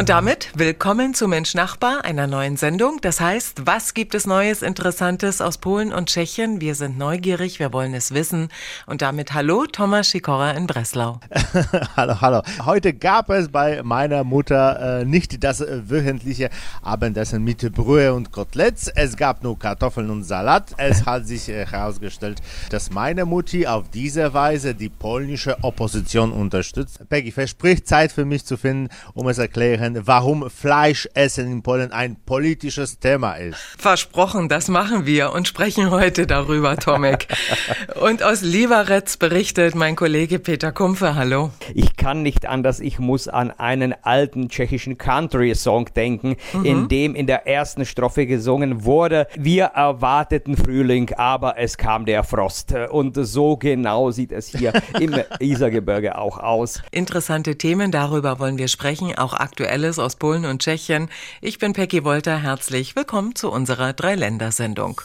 Und damit willkommen zu Mensch Nachbar, einer neuen Sendung. Das heißt, was gibt es Neues, Interessantes aus Polen und Tschechien? Wir sind neugierig, wir wollen es wissen. Und damit hallo, Thomas Schikora in Breslau. hallo, hallo. Heute gab es bei meiner Mutter äh, nicht das äh, wöchentliche Abendessen mit Brühe und Koteletts. Es gab nur Kartoffeln und Salat. Es hat sich herausgestellt, dass meine Mutti auf diese Weise die polnische Opposition unterstützt. Peggy verspricht Zeit für mich zu finden, um es erklären erklären, warum Fleischessen in Polen ein politisches Thema ist. Versprochen, das machen wir und sprechen heute darüber, Tomek. und aus Lieberetz berichtet mein Kollege Peter Kumpfe. Hallo. Ich kann nicht anders, ich muss an einen alten tschechischen Country-Song denken, mhm. in dem in der ersten Strophe gesungen wurde, wir erwarteten Frühling, aber es kam der Frost. Und so genau sieht es hier im Isergebirge auch aus. Interessante Themen, darüber wollen wir sprechen, auch aktuell Aktuelles aus Polen und Tschechien. Ich bin Peggy Wolter, herzlich willkommen zu unserer Dreiländersendung.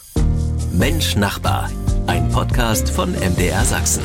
Mensch Nachbar, ein Podcast von MDR Sachsen.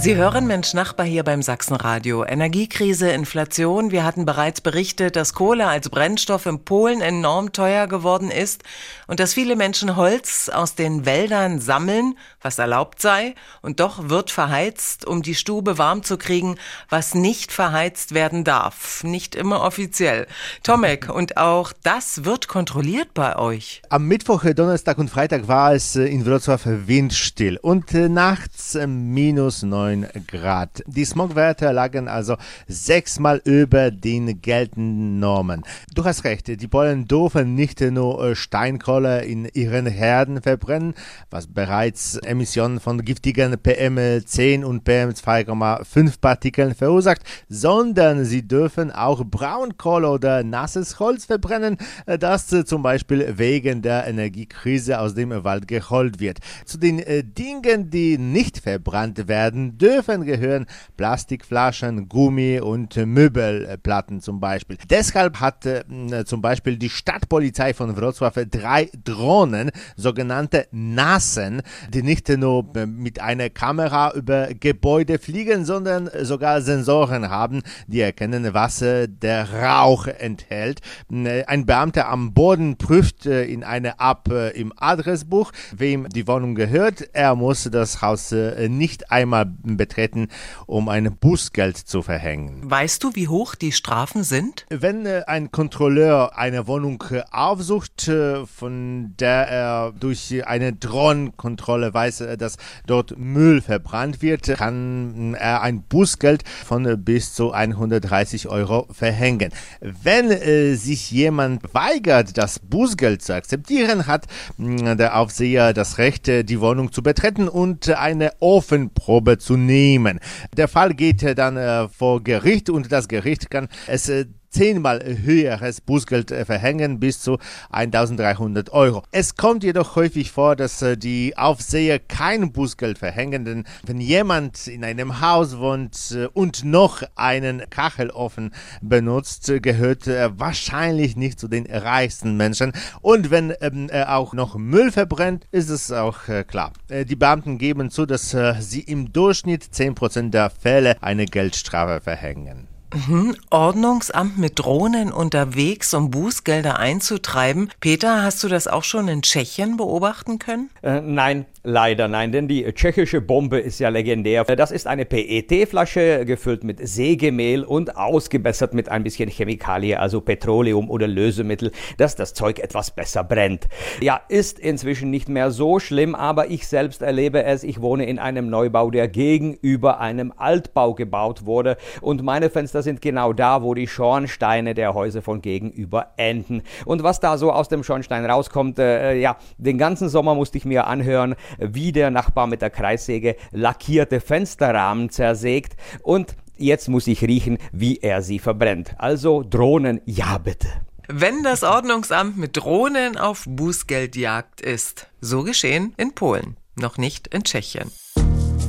Sie hören Mensch Nachbar hier beim Sachsenradio. Energiekrise, Inflation. Wir hatten bereits berichtet, dass Kohle als Brennstoff in Polen enorm teuer geworden ist und dass viele Menschen Holz aus den Wäldern sammeln, was erlaubt sei, und doch wird verheizt, um die Stube warm zu kriegen, was nicht verheizt werden darf. Nicht immer offiziell. Tomek, und auch das wird kontrolliert bei euch. Am Mittwoch, Donnerstag und Freitag war es in Wrocław windstill und äh, nachts minus neun 9 Grad. Die Smogwerte lagen also sechsmal über den geltenden Normen. Du hast recht, die Polen dürfen nicht nur äh, Steinkohle in ihren Herden verbrennen, was bereits Emissionen von giftigen PM10 und PM2,5 Partikeln verursacht, sondern sie dürfen auch Braunkohle oder nasses Holz verbrennen, äh, das äh, zum Beispiel wegen der Energiekrise aus dem Wald geholt wird. Zu den Dingen, die nicht verbrannt werden dürfen gehören Plastikflaschen, Gummi und Möbelplatten zum Beispiel. Deshalb hat äh, zum Beispiel die Stadtpolizei von Wrocław drei Drohnen, sogenannte Nassen, die nicht nur äh, mit einer Kamera über Gebäude fliegen, sondern sogar Sensoren haben, die erkennen, was äh, der Rauch enthält. Äh, ein Beamter am Boden prüft äh, in eine App äh, im Adressbuch, wem die Wohnung gehört. Er muss das Haus nicht einmal betreten, um ein Bußgeld zu verhängen. Weißt du, wie hoch die Strafen sind? Wenn äh, ein Kontrolleur eine Wohnung äh, aufsucht, äh, von der er durch eine Drohnenkontrolle weiß, dass dort Müll verbrannt wird, kann er ein Bußgeld von bis zu 130 Euro verhängen. Wenn sich jemand weigert, das Bußgeld zu akzeptieren, hat der Aufseher das Recht, die Wohnung zu betreten und eine Ofenprobe zu nehmen. Der Fall geht dann äh, vor Gericht und das Gericht kann es äh, zehnmal höheres Bußgeld äh, verhängen, bis zu 1300 Euro. Es kommt jedoch häufig vor, dass äh, die Aufseher kein Bußgeld verhängen, denn wenn jemand in einem Haus wohnt äh, und noch einen Kachelofen benutzt, gehört er wahrscheinlich nicht zu den reichsten Menschen. Und wenn ähm, er auch noch Müll verbrennt, ist es auch klar. Die Beamten geben zu, dass sie im Durchschnitt 10% der Fälle eine Geldstrafe verhängen. Mhm. Ordnungsamt mit Drohnen unterwegs, um Bußgelder einzutreiben. Peter, hast du das auch schon in Tschechien beobachten können? Äh, nein, Leider nein, denn die tschechische Bombe ist ja legendär. Das ist eine PET-Flasche gefüllt mit Sägemehl und ausgebessert mit ein bisschen Chemikalie, also Petroleum oder Lösemittel, dass das Zeug etwas besser brennt. Ja, ist inzwischen nicht mehr so schlimm, aber ich selbst erlebe es. Ich wohne in einem Neubau, der gegenüber einem Altbau gebaut wurde und meine Fenster sind genau da, wo die Schornsteine der Häuser von gegenüber enden. Und was da so aus dem Schornstein rauskommt, äh, ja, den ganzen Sommer musste ich mir anhören, wie der Nachbar mit der Kreissäge lackierte Fensterrahmen zersägt und jetzt muss ich riechen, wie er sie verbrennt. Also Drohnen, ja bitte. Wenn das Ordnungsamt mit Drohnen auf Bußgeldjagd ist. So geschehen in Polen, noch nicht in Tschechien.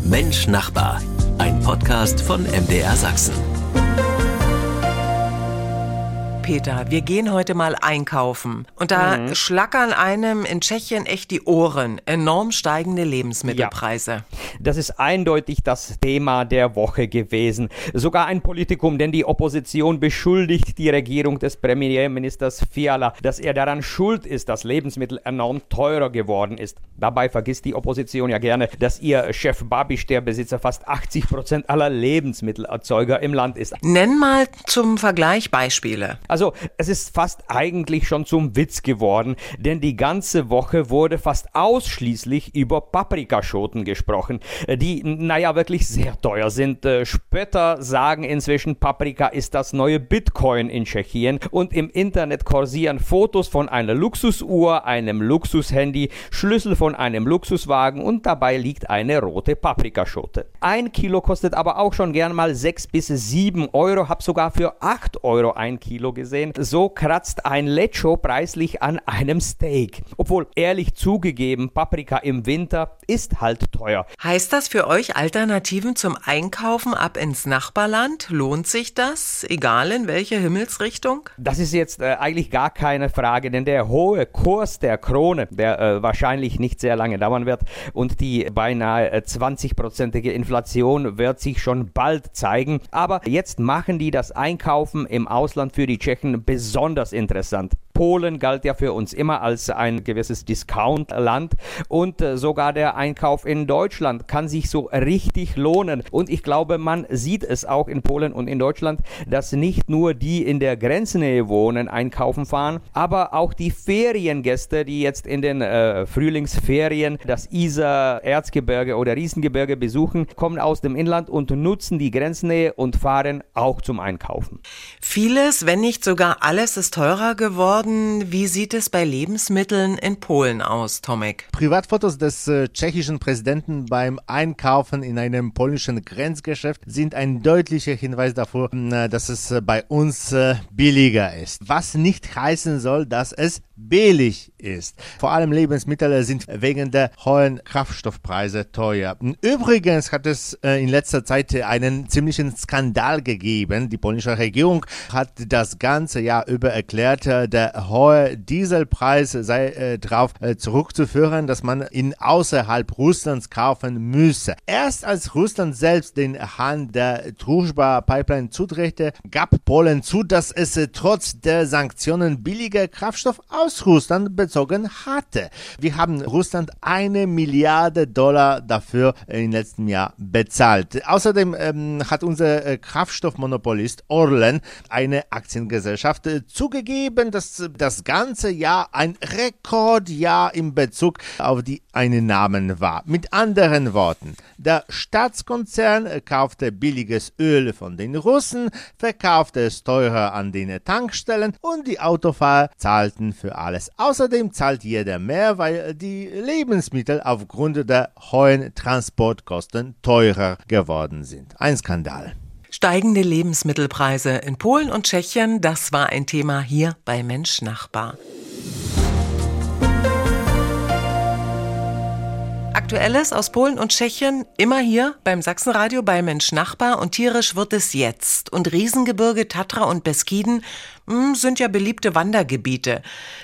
Mensch Nachbar, ein Podcast von MDR Sachsen. Peter, wir gehen heute mal einkaufen. Und da mhm. schlackern einem in Tschechien echt die Ohren. Enorm steigende Lebensmittelpreise. Ja. Das ist eindeutig das Thema der Woche gewesen. Sogar ein Politikum, denn die Opposition beschuldigt die Regierung des Premierministers Fiala, dass er daran schuld ist, dass Lebensmittel enorm teurer geworden ist. Dabei vergisst die Opposition ja gerne, dass ihr Chef Babiš der Besitzer fast 80 Prozent aller Lebensmittelerzeuger im Land ist. Nenn mal zum Vergleich Beispiele. Also es ist fast eigentlich schon zum Witz geworden, denn die ganze Woche wurde fast ausschließlich über Paprikaschoten gesprochen, die, naja, wirklich sehr teuer sind. Äh, Spötter sagen inzwischen, Paprika ist das neue Bitcoin in Tschechien und im Internet kursieren Fotos von einer Luxusuhr, einem Luxushandy, Schlüssel von einem Luxuswagen und dabei liegt eine rote Paprikaschote. Ein Kilo kostet aber auch schon gern mal 6 bis 7 Euro, hab sogar für 8 Euro ein Kilo gesehen. So kratzt ein Lecho preislich an einem Steak. Obwohl, ehrlich zugegeben, Paprika im Winter ist halt teuer. Heißt das für euch Alternativen zum Einkaufen ab ins Nachbarland? Lohnt sich das, egal in welche Himmelsrichtung? Das ist jetzt äh, eigentlich gar keine Frage, denn der hohe Kurs der Krone, der äh, wahrscheinlich nicht sehr lange dauern wird und die beinahe äh, 20-prozentige Inflation wird sich schon bald zeigen. Aber jetzt machen die das Einkaufen im Ausland für die Tschechen besonders interessant. Polen galt ja für uns immer als ein gewisses Discount-Land und äh, sogar der Einkauf in Deutschland kann sich so richtig lohnen. Und ich glaube, man sieht es auch in Polen und in Deutschland, dass nicht nur die in der Grenznähe wohnen, einkaufen fahren, aber auch die Feriengäste, die jetzt in den äh, Frühlingsferien das Isar, Erzgebirge oder Riesengebirge besuchen, kommen aus dem Inland und nutzen die Grenznähe und fahren auch zum Einkaufen. Vieles, wenn nicht sogar alles, ist teurer geworden worden. Wie sieht es bei Lebensmitteln in Polen aus, Tomek? Privatfotos des äh, tschechischen Präsidenten beim Einkaufen in einem polnischen Grenzgeschäft sind ein deutlicher Hinweis dafür, dass es äh, bei uns äh, billiger ist. Was nicht heißen soll, dass es billig ist. Vor allem Lebensmittel sind wegen der hohen Kraftstoffpreise teuer. Übrigens hat es äh, in letzter Zeit einen ziemlichen Skandal gegeben. Die polnische Regierung hat das ganze Jahr über erklärt, äh, der hohe Dieselpreis sei äh, darauf zurückzuführen, dass man ihn außerhalb Russlands kaufen müsse. Erst als Russland selbst den Hahn der Druschba-Pipeline zudrehte, gab Polen zu, dass es trotz der Sanktionen billiger Kraftstoff aus Russland bezogen hatte. Wir haben Russland eine Milliarde Dollar dafür im letzten Jahr bezahlt. Außerdem ähm, hat unser äh, Kraftstoffmonopolist Orlen eine Aktiengesellschaft äh, zugegeben, dass das ganze Jahr ein Rekordjahr in Bezug auf die Einnahmen war. Mit anderen Worten, der Staatskonzern kaufte billiges Öl von den Russen, verkaufte es teurer an den Tankstellen und die Autofahrer zahlten für alles. Außerdem zahlt jeder mehr, weil die Lebensmittel aufgrund der hohen Transportkosten teurer geworden sind. Ein Skandal. Steigende Lebensmittelpreise in Polen und Tschechien, das war ein Thema hier bei Mensch Nachbar. Aktuelles aus Polen und Tschechien immer hier beim Sachsenradio bei Mensch Nachbar und tierisch wird es jetzt. Und Riesengebirge, Tatra und Beskiden sind ja beliebte Wandergebiete.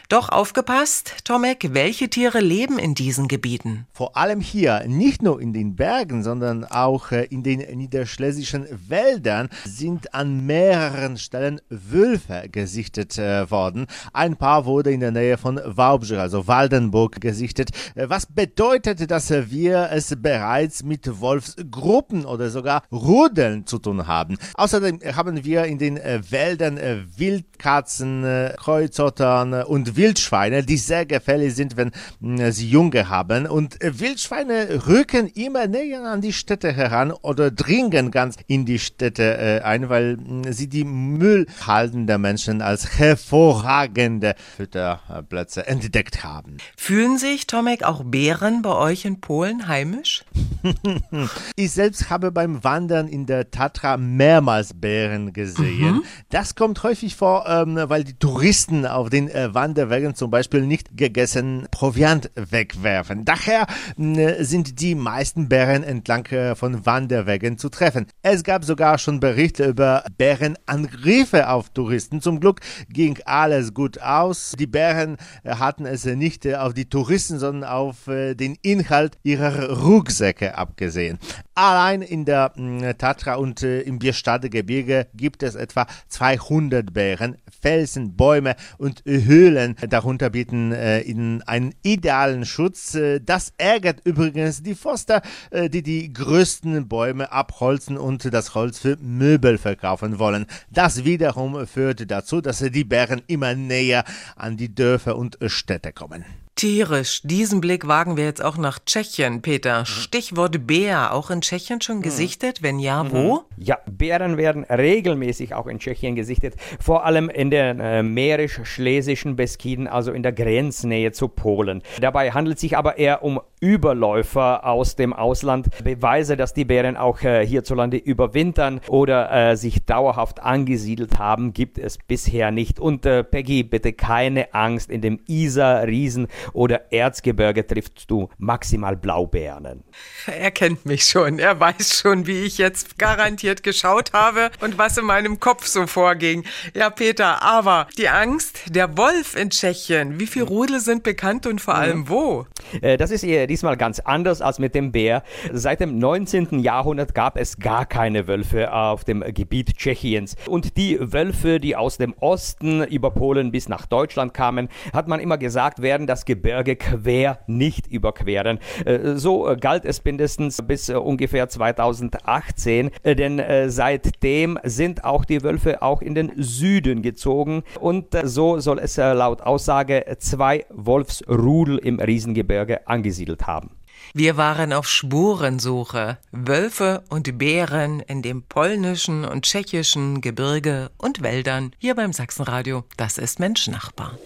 Doch aufgepasst, Tomek, welche Tiere leben in diesen Gebieten? Vor allem hier, nicht nur in den Bergen, sondern auch äh, in den niederschlesischen Wäldern sind an mehreren Stellen Wölfe gesichtet äh, worden. Ein paar wurde in der Nähe von Wałbrzych, also Waldenburg, gesichtet. Äh, was bedeutet, dass wir es bereits mit Wolfsgruppen oder sogar Rudeln zu tun haben. Außerdem haben wir in den Wäldern Wild Katzen, äh, Kreuzottern äh, und Wildschweine, die sehr gefährlich sind, wenn äh, sie Junge haben. Und Wildschweine rücken immer näher an die Städte heran oder dringen ganz in die Städte ein, weil sie die Müllhalden der Menschen als hervorragende Fütterplätze entdeckt haben. Fühlen sich, Tomek, auch Bären bei euch in Polen heimisch? ich selbst habe beim Wandern in der Tatra mehrmals Bären gesehen. Mhm. Das kommt häufig vor, ähm, weil die Touristen auf den äh, Wanderwegen zum Beispiel nicht gegessen Proviant wegwerfen. Daher äh, sind die meisten Bären entlang äh, von Wanderwegen zu treffen. Es gab sogar schon Berichte über Bärenangriffe auf Touristen. Zum Glück ging alles gut aus. Die Bären äh, hatten es nicht äh, auf die Touristen, sondern auf äh, den Inhalt ihrer Rucksäcke abgesehen. Allein in der Tatra und im Bierstadegebirge gibt es etwa 200 Bären. Felsen, Bäume und Höhlen darunter bieten ihnen einen idealen Schutz. Das ärgert übrigens die Forster, die die größten Bäume abholzen und das Holz für Möbel verkaufen wollen. Das wiederum führt dazu, dass die Bären immer näher an die Dörfer und Städte kommen. Tierisch. Diesen Blick wagen wir jetzt auch nach Tschechien, Peter. Mhm. Stichwort Bär, auch in Tschechien schon mhm. gesichtet? Wenn ja, mhm. wo? Ja, Bären werden regelmäßig auch in Tschechien gesichtet, vor allem in den äh, mährisch-schlesischen Beskiden, also in der Grenznähe zu Polen. Dabei handelt es sich aber eher um Überläufer aus dem Ausland. Beweise, dass die Bären auch äh, hierzulande überwintern oder äh, sich dauerhaft angesiedelt haben, gibt es bisher nicht. Und äh, Peggy, bitte keine Angst, in dem Isar-Riesen oder Erzgebirge triffst du maximal Blaubeeren. Er kennt mich schon. Er weiß schon, wie ich jetzt garantiert geschaut habe und was in meinem Kopf so vorging. Ja, Peter, aber die Angst, der Wolf in Tschechien, wie viele Rudel sind bekannt und vor allem wo? Äh, das ist diesmal ganz anders als mit dem Bär. Seit dem 19. Jahrhundert gab es gar keine Wölfe auf dem Gebiet Tschechiens. Und die Wölfe, die aus dem Osten über Polen bis nach Deutschland kamen, hat man immer gesagt, werden das Gebirge quer nicht überqueren. Äh, so äh, galt es mindestens bis äh, ungefähr 2018, denn seitdem sind auch die Wölfe auch in den Süden gezogen und so soll es laut Aussage zwei Wolfsrudel im Riesengebirge angesiedelt haben. Wir waren auf Spurensuche. Wölfe und Bären in dem polnischen und tschechischen Gebirge und Wäldern hier beim Sachsenradio. Das ist Menschnachbar.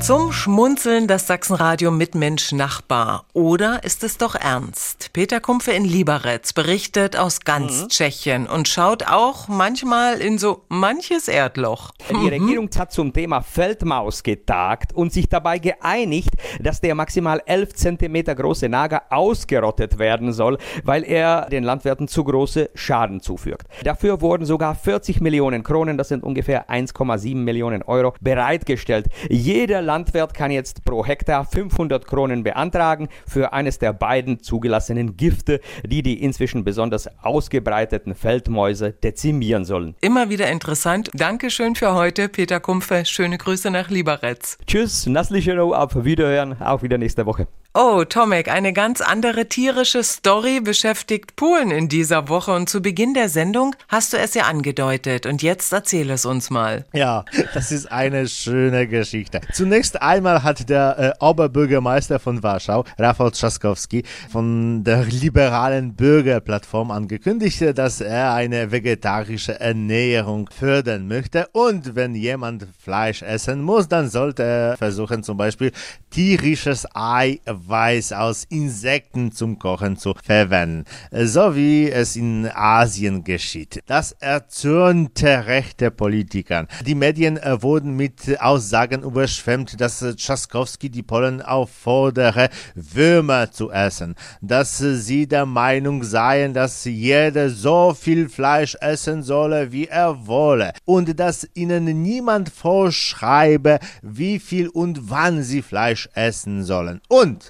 Zum Schmunzeln das Sachsenradio Mitmensch Nachbar. Oder ist es doch ernst? Peter Kumpfe in Liberec berichtet aus ganz mhm. Tschechien und schaut auch manchmal in so manches Erdloch. Die mhm. Regierung hat zum Thema Feldmaus getagt und sich dabei geeinigt, dass der maximal 11 cm große Nager ausgerottet werden soll, weil er den Landwirten zu große Schaden zufügt. Dafür wurden sogar 40 Millionen Kronen, das sind ungefähr 1,7 Millionen Euro, bereitgestellt. Jeder Landwirt kann jetzt pro Hektar 500 Kronen beantragen für eines der beiden zugelassenen Gifte, die die inzwischen besonders ausgebreiteten Feldmäuse dezimieren sollen. Immer wieder interessant. Dankeschön für heute, Peter Kumpfe. Schöne Grüße nach Liberec. Tschüss, Nassliche auf Wiederhören, auch wieder nächste Woche. Oh, Tomek, eine ganz andere tierische Story beschäftigt Polen in dieser Woche und zu Beginn der Sendung hast du es ja angedeutet und jetzt erzähl es uns mal. Ja, das ist eine schöne Geschichte. Zunächst einmal hat der äh, Oberbürgermeister von Warschau, Rafał Trzaskowski, von der liberalen Bürgerplattform angekündigt, dass er eine vegetarische Ernährung fördern möchte und wenn jemand Fleisch essen muss, dann sollte er versuchen zum Beispiel tierisches Ei Weiß aus Insekten zum Kochen zu verwenden, so wie es in Asien geschieht. Das erzürnte rechte Politikern. Die Medien äh, wurden mit Aussagen überschwemmt, dass Trzaskowski die Polen auffordere, Würmer zu essen, dass sie der Meinung seien, dass jeder so viel Fleisch essen solle, wie er wolle, und dass ihnen niemand vorschreibe, wie viel und wann sie Fleisch essen sollen. Und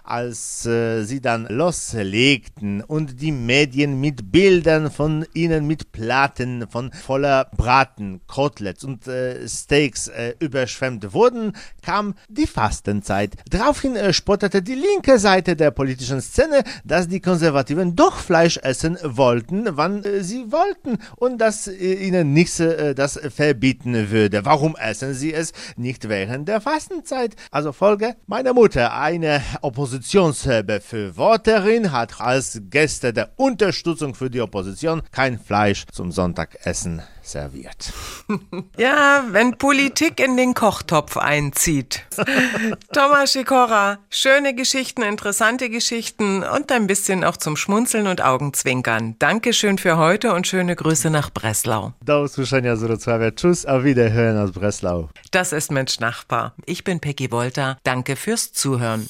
als äh, sie dann loslegten und die Medien mit Bildern von ihnen mit Platten von voller Braten, Koteletts und äh, Steaks äh, überschwemmt wurden, kam die Fastenzeit. Daraufhin äh, spottete die linke Seite der politischen Szene, dass die Konservativen doch Fleisch essen wollten, wann äh, sie wollten und dass äh, ihnen nichts das verbieten würde. Warum essen sie es nicht während der Fastenzeit? Also Folge, meine Mutter, eine Oppositionsbefürworterin hat als Gäste der Unterstützung für die Opposition kein Fleisch zum Sonntagsessen serviert. Ja, wenn Politik in den Kochtopf einzieht. Thomas Schikora, schöne Geschichten, interessante Geschichten und ein bisschen auch zum Schmunzeln und Augenzwinkern. Dankeschön für heute und schöne Grüße nach Breslau. Do usłyszenia z Wrocławia. Tschüss, auf Wiederhören aus Breslau. Das ist Mensch Nachbar. Ich bin Peggy Wolter. Danke fürs Zuhören.